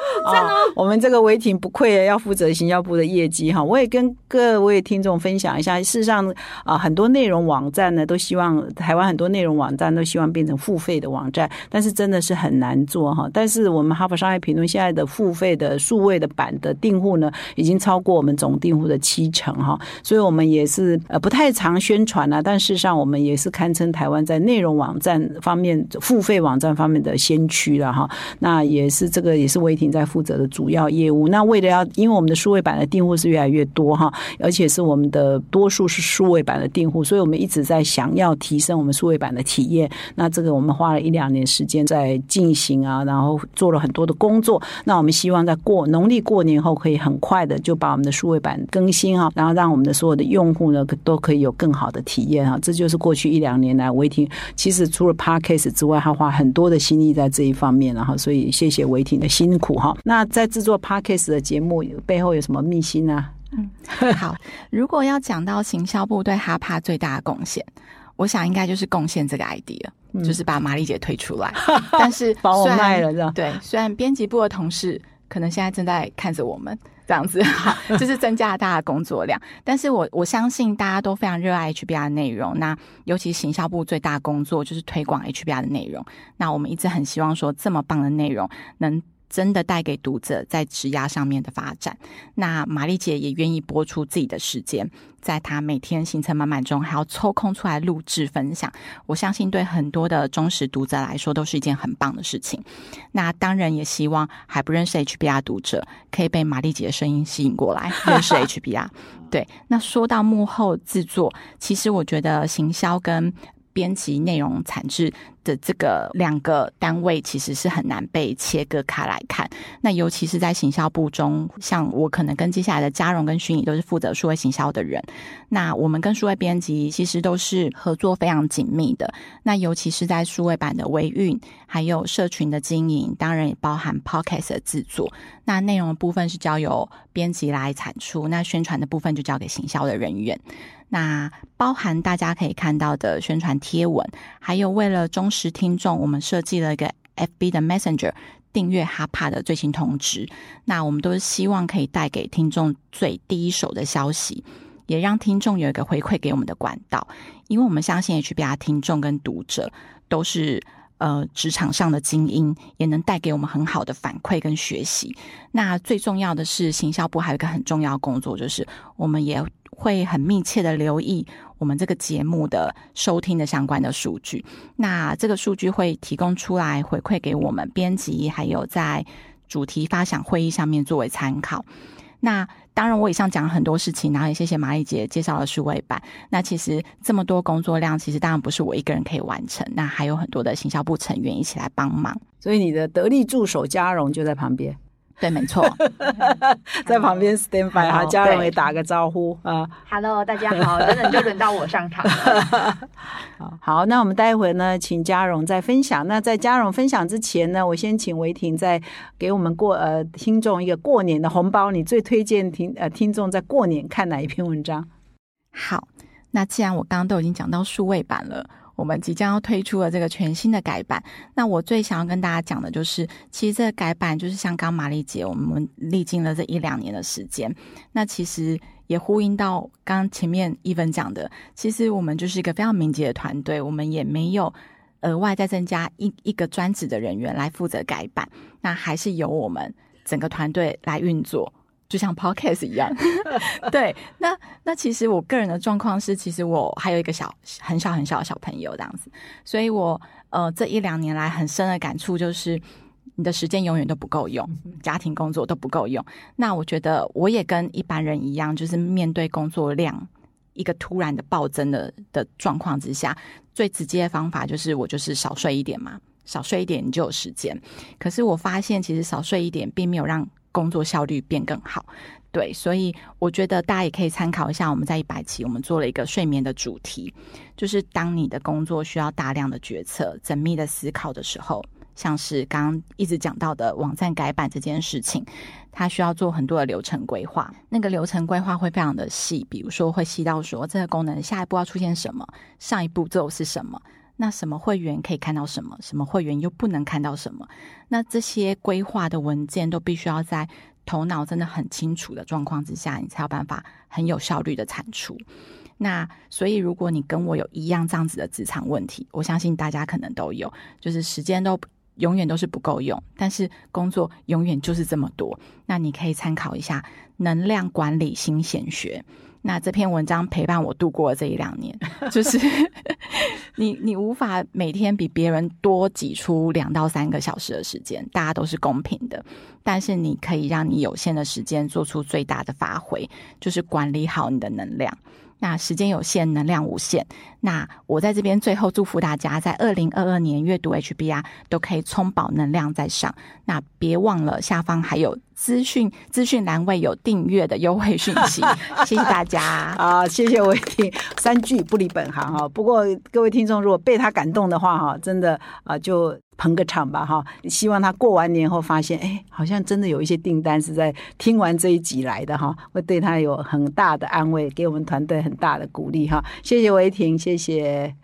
(laughs) 我们这个违停不愧要负责行销部的业绩哈。我也跟各位听众分享一下，事实上啊，很多内容网站呢都希望台湾很多内容网站都希望变成付费的网站，但是真的是很难做哈。但是我们哈佛商业评论现在的付费的数位的版的订户呢，已经超过我们总订户的七成哈。所以我们也是呃不太常宣传啊，但事实上我们也是堪称台湾在内容网站方面付费网站方面的先驱了哈。那也是这个也是威霆在负责的主要业务。那为了要，因为我们的数位版的订户是越来越多哈，而且是我们的多数是数位版的订户，所以我们一直在想要提升我们数位版的体验。那这个我们花了一两年时间在进行啊，然后做了很多的工作。那我们希望在过农历过年后，可以很快的就把我们的数位版更新啊，然后让我们的所有的用户呢都可以有更好的体验啊。这就是过去一两年来威霆其实除了 Parkcase 之外，他花很多的心力在这一方面。然后，所以谢谢维婷的辛苦哈。那在制作 podcast 的节目背后有什么秘辛呢？嗯，好。(laughs) 如果要讲到行销部对哈帕最大的贡献，我想应该就是贡献这个 idea，就是把玛丽姐推出来。(laughs) 但是把我卖了，是对，虽然编辑部的同事可能现在正在看着我们。这样子，(laughs) 就是增加了大家的工作量。但是我我相信大家都非常热爱 HBR 的内容。那尤其行销部最大工作就是推广 HBR 的内容。那我们一直很希望说，这么棒的内容能。真的带给读者在职压上面的发展。那玛丽姐也愿意播出自己的时间，在她每天行程满满中，还要抽空出来录制分享。我相信对很多的忠实读者来说，都是一件很棒的事情。那当然也希望还不认识 HBR 读者，可以被玛丽姐的声音吸引过来 (laughs) 认识 HBR。对，那说到幕后制作，其实我觉得行销跟编辑内容产制的这个两个单位其实是很难被切割开来看。那尤其是在行销部中，像我可能跟接下来的嘉荣跟徐颖都是负责数位行销的人。那我们跟数位编辑其实都是合作非常紧密的。那尤其是在数位版的微运，还有社群的经营，当然也包含 podcast 的制作。那内容部分是交由编辑来产出，那宣传的部分就交给行销的人员。那包含大家可以看到的宣传贴文，还有为了忠实听众，我们设计了一个 FB 的 Messenger 订阅哈帕的最新通知。那我们都是希望可以带给听众最第一手的消息，也让听众有一个回馈给我们的管道。因为我们相信 HBR 听众跟读者都是呃职场上的精英，也能带给我们很好的反馈跟学习。那最重要的是，行销部还有一个很重要工作，就是我们也会很密切的留意我们这个节目的收听的相关的数据。那这个数据会提供出来回馈给我们编辑，还有在主题发想会议上面作为参考。那当然，我以上讲了很多事情，然后也谢谢蚂蚁姐介绍了数位版。那其实这么多工作量，其实当然不是我一个人可以完成，那还有很多的行销部成员一起来帮忙。所以你的得力助手嘉荣就在旁边。对，没错，(laughs) 在旁边 stand by 哈，嘉荣也打个招呼啊。Hello，大家好，等等就轮到我上场。(laughs) 好，那我们待会呢，请嘉荣再分享。那在嘉荣分享之前呢，我先请维婷再给我们过呃听众一个过年的红包。你最推荐听呃听众在过年看哪一篇文章？好，那既然我刚刚都已经讲到数位版了。我们即将要推出了这个全新的改版，那我最想要跟大家讲的就是，其实这个改版就是像刚玛丽姐，我们历经了这一两年的时间，那其实也呼应到刚前面一分讲的，其实我们就是一个非常敏捷的团队，我们也没有额外再增加一一个专职的人员来负责改版，那还是由我们整个团队来运作。就像 podcast 一样，(laughs) 对。那那其实我个人的状况是，其实我还有一个小很小很小的小朋友这样子，所以我呃这一两年来很深的感触就是，你的时间永远都不够用，家庭工作都不够用。那我觉得我也跟一般人一样，就是面对工作量一个突然的暴增的的状况之下，最直接的方法就是我就是少睡一点嘛，少睡一点你就有时间。可是我发现，其实少睡一点并没有让工作效率变更好，对，所以我觉得大家也可以参考一下。我们在一百期，我们做了一个睡眠的主题，就是当你的工作需要大量的决策、缜密的思考的时候，像是刚刚一直讲到的网站改版这件事情，它需要做很多的流程规划。那个流程规划会非常的细，比如说会细到说这个功能下一步要出现什么，上一步骤是什么。那什么会员可以看到什么？什么会员又不能看到什么？那这些规划的文件都必须要在头脑真的很清楚的状况之下，你才有办法很有效率的产出。那所以，如果你跟我有一样这样子的职场问题，我相信大家可能都有，就是时间都永远都是不够用，但是工作永远就是这么多。那你可以参考一下《能量管理新显学》。那这篇文章陪伴我度过了这一两年，就是 (laughs) 你你无法每天比别人多挤出两到三个小时的时间，大家都是公平的，但是你可以让你有限的时间做出最大的发挥，就是管理好你的能量。那时间有限，能量无限。那我在这边最后祝福大家，在二零二二年阅读 HBR 都可以充饱能量在上。那别忘了下方还有资讯资讯栏位有订阅的优惠讯息。(laughs) 谢谢大家啊，谢谢伟霆，三句不离本行哈。不过各位听众如果被他感动的话哈，真的啊就。捧个场吧，哈！希望他过完年后发现，哎，好像真的有一些订单是在听完这一集来的，哈，会对他有很大的安慰，给我们团队很大的鼓励，哈！谢谢维婷，谢谢。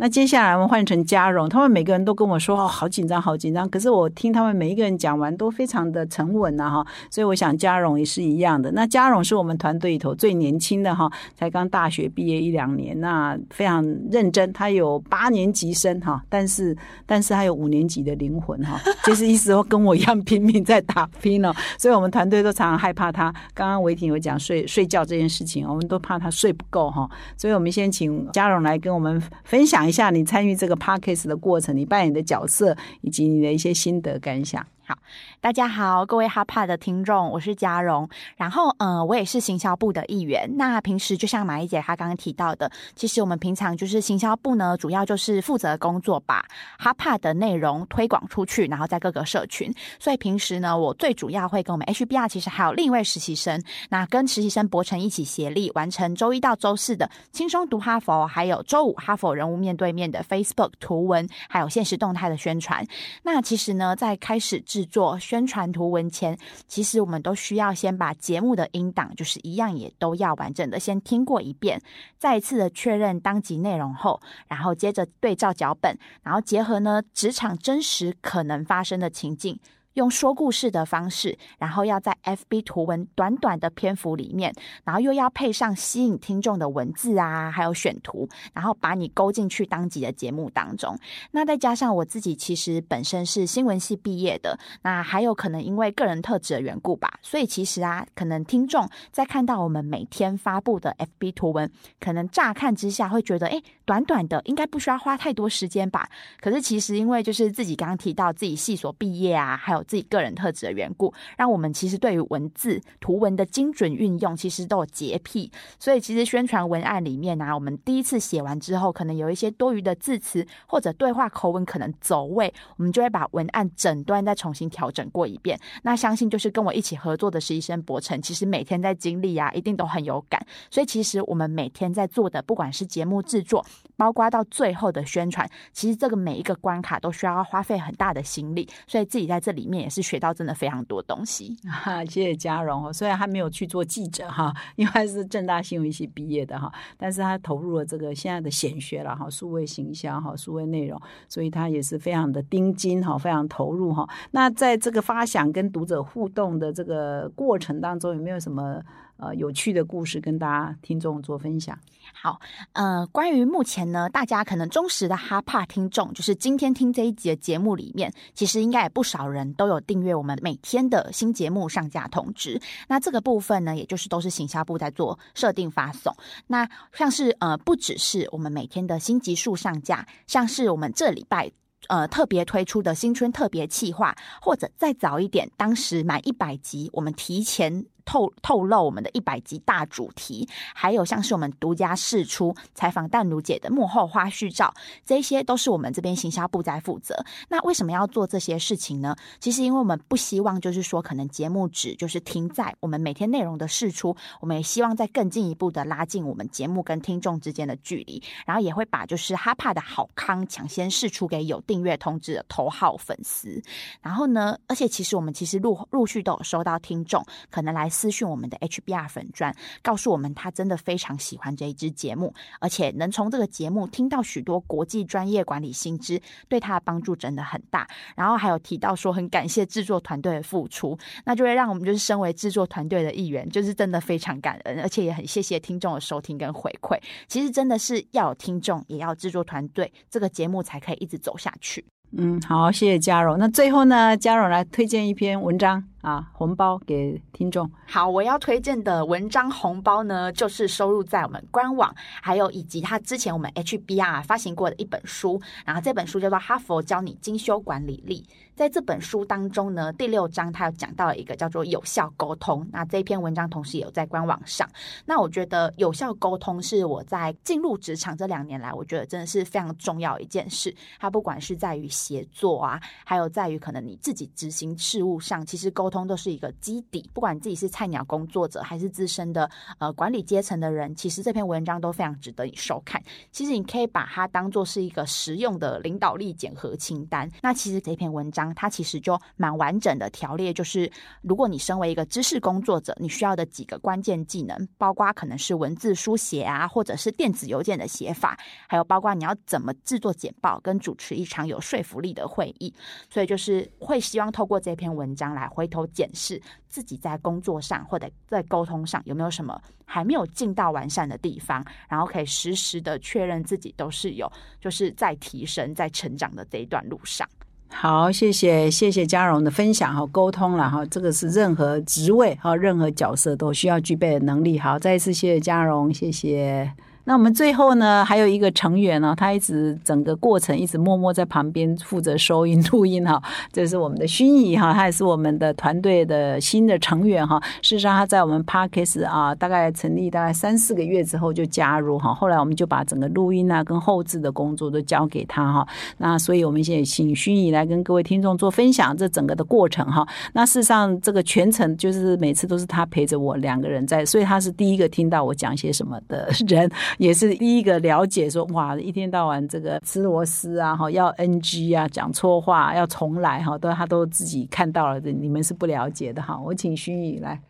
那接下来我们换成嘉荣，他们每个人都跟我说哦，好紧张，好紧张。可是我听他们每一个人讲完都非常的沉稳呐，哈。所以我想嘉荣也是一样的。那嘉荣是我们团队里头最年轻的哈，才刚大学毕业一两年，那非常认真。他有八年级生哈，但是但是他有五年级的灵魂哈，就是意思说跟我一样拼命在打拼哦。所以我们团队都常常害怕他。刚刚维婷有讲睡睡觉这件事情，我们都怕他睡不够哈。所以我们先请嘉荣来跟我们分享。一下你参与这个 package 的过程，你扮演的角色以及你的一些心得感想。好，大家好，各位哈帕的听众，我是嘉荣。然后，呃，我也是行销部的一员。那平时就像马一姐她刚刚提到的，其实我们平常就是行销部呢，主要就是负责工作，把哈帕的内容推广出去，然后在各个社群。所以平时呢，我最主要会跟我们 HBR，其实还有另一位实习生，那跟实习生博成一起协力，完成周一到周四的轻松读哈佛，还有周五哈佛人物面对面的 Facebook 图文，还有现实动态的宣传。那其实呢，在开始制作宣传图文前，其实我们都需要先把节目的音档，就是一样也都要完整的先听过一遍，再一次的确认当集内容后，然后接着对照脚本，然后结合呢职场真实可能发生的情境。用说故事的方式，然后要在 FB 图文短短的篇幅里面，然后又要配上吸引听众的文字啊，还有选图，然后把你勾进去当集的节目当中。那再加上我自己其实本身是新闻系毕业的，那还有可能因为个人特质的缘故吧，所以其实啊，可能听众在看到我们每天发布的 FB 图文，可能乍看之下会觉得，哎，短短的应该不需要花太多时间吧？可是其实因为就是自己刚刚提到自己系所毕业啊，还有自己个人特质的缘故，让我们其实对于文字图文的精准运用，其实都有洁癖。所以其实宣传文案里面啊，我们第一次写完之后，可能有一些多余的字词或者对话口吻可能走位，我们就会把文案整段再重新调整过一遍。那相信就是跟我一起合作的实习生博成，其实每天在经历啊，一定都很有感。所以其实我们每天在做的，不管是节目制作，包括到最后的宣传，其实这个每一个关卡都需要花费很大的心力。所以自己在这里面也是学到真的非常多东西。哈，(laughs) 谢谢嘉荣哦。虽然他没有去做记者哈，(laughs) 因为他是正大新闻系毕业的哈，但是他投入了这个现在的显学了哈，数位形象哈，数位内容，所以他也是非常的盯金哈，非常投入哈。那在这个发想跟读者互动的这个过程当中，有没有什么呃有趣的故事跟大家听众做分享？好，呃，关于目前呢，大家可能忠实的哈帕听众，就是今天听这一集的节目里面，其实应该也不少人都有订阅我们每天的新节目上架通知。那这个部分呢，也就是都是行销部在做设定发送。那像是呃，不只是我们每天的新集数上架，像是我们这礼拜呃特别推出的新春特别企划，或者再早一点，当时满一百集，我们提前。透透露我们的一百集大主题，还有像是我们独家试出采访淡如姐的幕后花絮照，这些都是我们这边行销部在负责。那为什么要做这些事情呢？其实因为我们不希望就是说，可能节目只就是停在我们每天内容的试出，我们也希望再更进一步的拉近我们节目跟听众之间的距离，然后也会把就是哈帕的好康抢先试出给有订阅通知的头号粉丝。然后呢，而且其实我们其实陆陆续都有收到听众可能来。私讯我们的 HBR 粉钻，告诉我们他真的非常喜欢这一支节目，而且能从这个节目听到许多国际专业管理新知，对他的帮助真的很大。然后还有提到说很感谢制作团队的付出，那就会让我们就是身为制作团队的一员，就是真的非常感恩，而且也很谢谢听众的收听跟回馈。其实真的是要有听众，也要制作团队，这个节目才可以一直走下去。嗯，好，谢谢嘉荣。那最后呢，嘉荣来推荐一篇文章啊，红包给听众。好，我要推荐的文章红包呢，就是收录在我们官网，还有以及他之前我们 HBR 发行过的一本书。然后这本书叫做《哈佛教你精修管理力》。在这本书当中呢，第六章它有讲到一个叫做有效沟通。那这篇文章同时也有在官网上。那我觉得有效沟通是我在进入职场这两年来，我觉得真的是非常重要一件事。它不管是在于协作啊，还有在于可能你自己执行事务上，其实沟沟通都是一个基底。不管你自己是菜鸟工作者，还是资深的呃管理阶层的人，其实这篇文章都非常值得你收看。其实你可以把它当做是一个实用的领导力检核清单。那其实这篇文章。它其实就蛮完整的条列，就是如果你身为一个知识工作者，你需要的几个关键技能，包括可能是文字书写啊，或者是电子邮件的写法，还有包括你要怎么制作简报跟主持一场有说服力的会议。所以就是会希望透过这篇文章来回头检视自己在工作上或者在沟通上有没有什么还没有尽到完善的地方，然后可以实时的确认自己都是有就是在提升、在成长的这一段路上。好，谢谢谢谢嘉荣的分享哈，沟通了哈，这个是任何职位哈，任何角色都需要具备的能力。好，再一次谢谢嘉荣，谢谢。那我们最后呢，还有一个成员呢，他一直整个过程一直默默在旁边负责收音录音哈，这是我们的薰怡哈，他也是我们的团队的新的成员哈。事实上，他在我们 Parkes 啊，大概成立大概三四个月之后就加入哈，后来我们就把整个录音啊跟后置的工作都交给他哈。那所以我们现在请薰怡来跟各位听众做分享这整个的过程哈。那事实上，这个全程就是每次都是他陪着我两个人在，所以他是第一个听到我讲些什么的人。也是第一个了解说哇，一天到晚这个吃螺丝啊，哈，要 NG 啊，讲错话要重来哈，都他都自己看到了，你们是不了解的哈。我请薰怡来。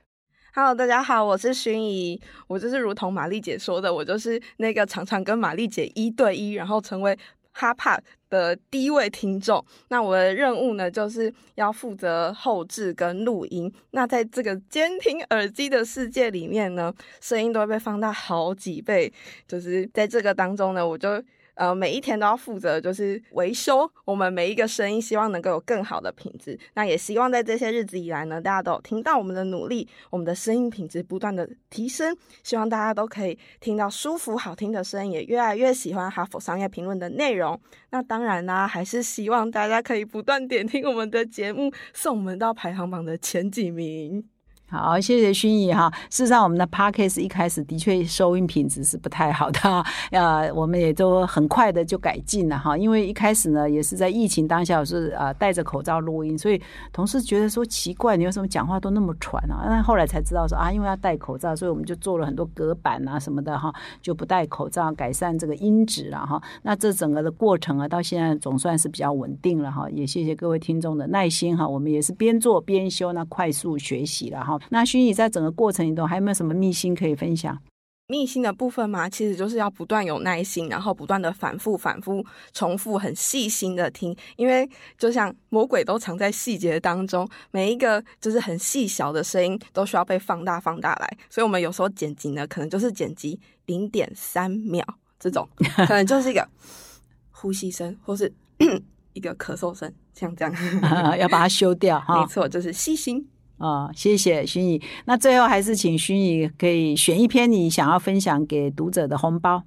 Hello，大家好，我是薰怡，我就是如同玛丽姐说的，我就是那个常常跟玛丽姐一对一，然后成为哈帕的第一位听众。那我的任务呢，就是要负责后置跟录音。那在这个监听耳机的世界里面呢，声音都会被放大好几倍。就是在这个当中呢，我就。呃，每一天都要负责就是维修我们每一个声音，希望能够有更好的品质。那也希望在这些日子以来呢，大家都有听到我们的努力，我们的声音品质不断的提升。希望大家都可以听到舒服好听的声音，也越来越喜欢哈佛商业评论的内容。那当然啦，还是希望大家可以不断点听我们的节目，送我们到排行榜的前几名。好，谢谢薰怡哈。事实上，我们的 podcast 一开始的确收音品质是不太好的啊，(laughs) 呃，我们也都很快的就改进了哈。因为一开始呢，也是在疫情当下，我是啊戴着口罩录音，所以同事觉得说奇怪，你为什么讲话都那么喘啊？那后来才知道说啊，因为要戴口罩，所以我们就做了很多隔板啊什么的哈，就不戴口罩，改善这个音质了哈。那这整个的过程啊，到现在总算是比较稳定了哈。也谢谢各位听众的耐心哈，我们也是边做边修，那快速学习了哈。那薰衣在整个过程里头还有没有什么秘辛可以分享？秘辛的部分嘛，其实就是要不断有耐心，然后不断的反复、反复、重复，很细心的听。因为就像魔鬼都藏在细节当中，每一个就是很细小的声音都需要被放大、放大来。所以我们有时候剪辑呢，可能就是剪辑零点三秒这种，可能就是一个 (laughs) 呼吸声，或是 (coughs) 一个咳嗽声，像这样，(laughs) 要把它修掉哈。没错，就是细心。啊，谢谢薰怡。那最后还是请薰怡可以选一篇你想要分享给读者的红包。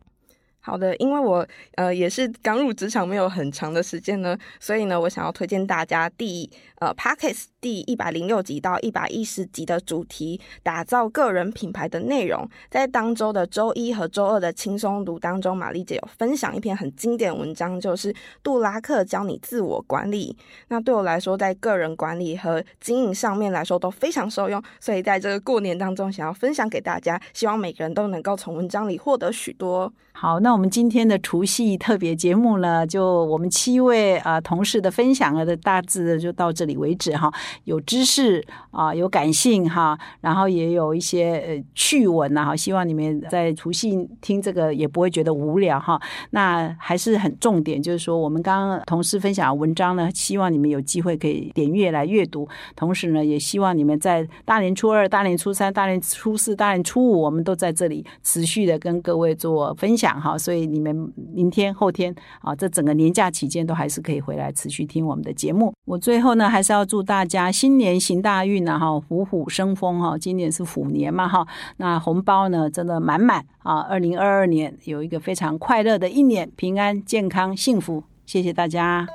好的，因为我呃也是刚入职场没有很长的时间呢，所以呢，我想要推荐大家第呃 p a c k e t s 第一百零六集到一百一十集的主题，打造个人品牌的内容，在当周的周一和周二的轻松读当中，玛丽姐有分享一篇很经典文章，就是杜拉克教你自我管理。那对我来说，在个人管理和经营上面来说都非常受用，所以在这个过年当中，想要分享给大家，希望每个人都能够从文章里获得许多。好，那我们今天的除夕特别节目呢，就我们七位啊同事的分享的大致就到这里为止哈。有知识啊，有感性哈，然后也有一些呃趣闻呐哈。希望你们在除夕听这个也不会觉得无聊哈。那还是很重点，就是说我们刚刚同事分享的文章呢，希望你们有机会可以点阅来阅读。同时呢，也希望你们在大年初二、大年初三、大年初四、大年初五，我们都在这里持续的跟各位做分享。讲哈，所以你们明天、后天啊，这整个年假期间都还是可以回来持续听我们的节目。我最后呢，还是要祝大家新年行大运呢，哈，虎虎生风哈。今年是虎年嘛哈，那红包呢真的满满啊。二零二二年有一个非常快乐的一年，平安、健康、幸福。谢谢大家，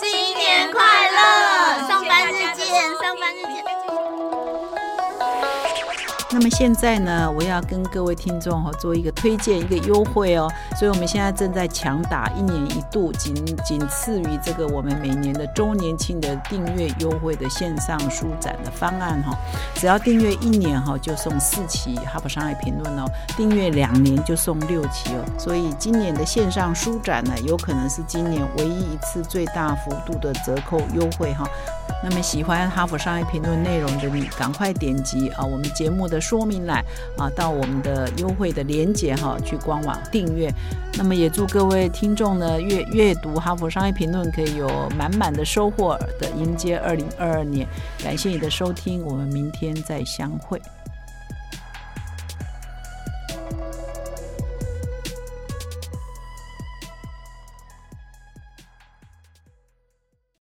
新那么现在呢，我要跟各位听众哈做一个推荐，一个优惠哦。所以我们现在正在强打一年一度，仅仅次于这个我们每年的周年庆的订阅优惠的线上书展的方案哈。只要订阅一年哈，就送四期《哈佛商业评论》哦；订阅两年就送六期哦。所以今年的线上书展呢，有可能是今年唯一一次最大幅度的折扣优惠哈。那么喜欢《哈佛商业评论》内容的你，赶快点击啊我们节目的说明栏啊，到我们的优惠的链接哈，去官网订阅。那么也祝各位听众呢，阅阅读《哈佛商业评论》可以有满满的收获的迎接二零二二年。感谢你的收听，我们明天再相会。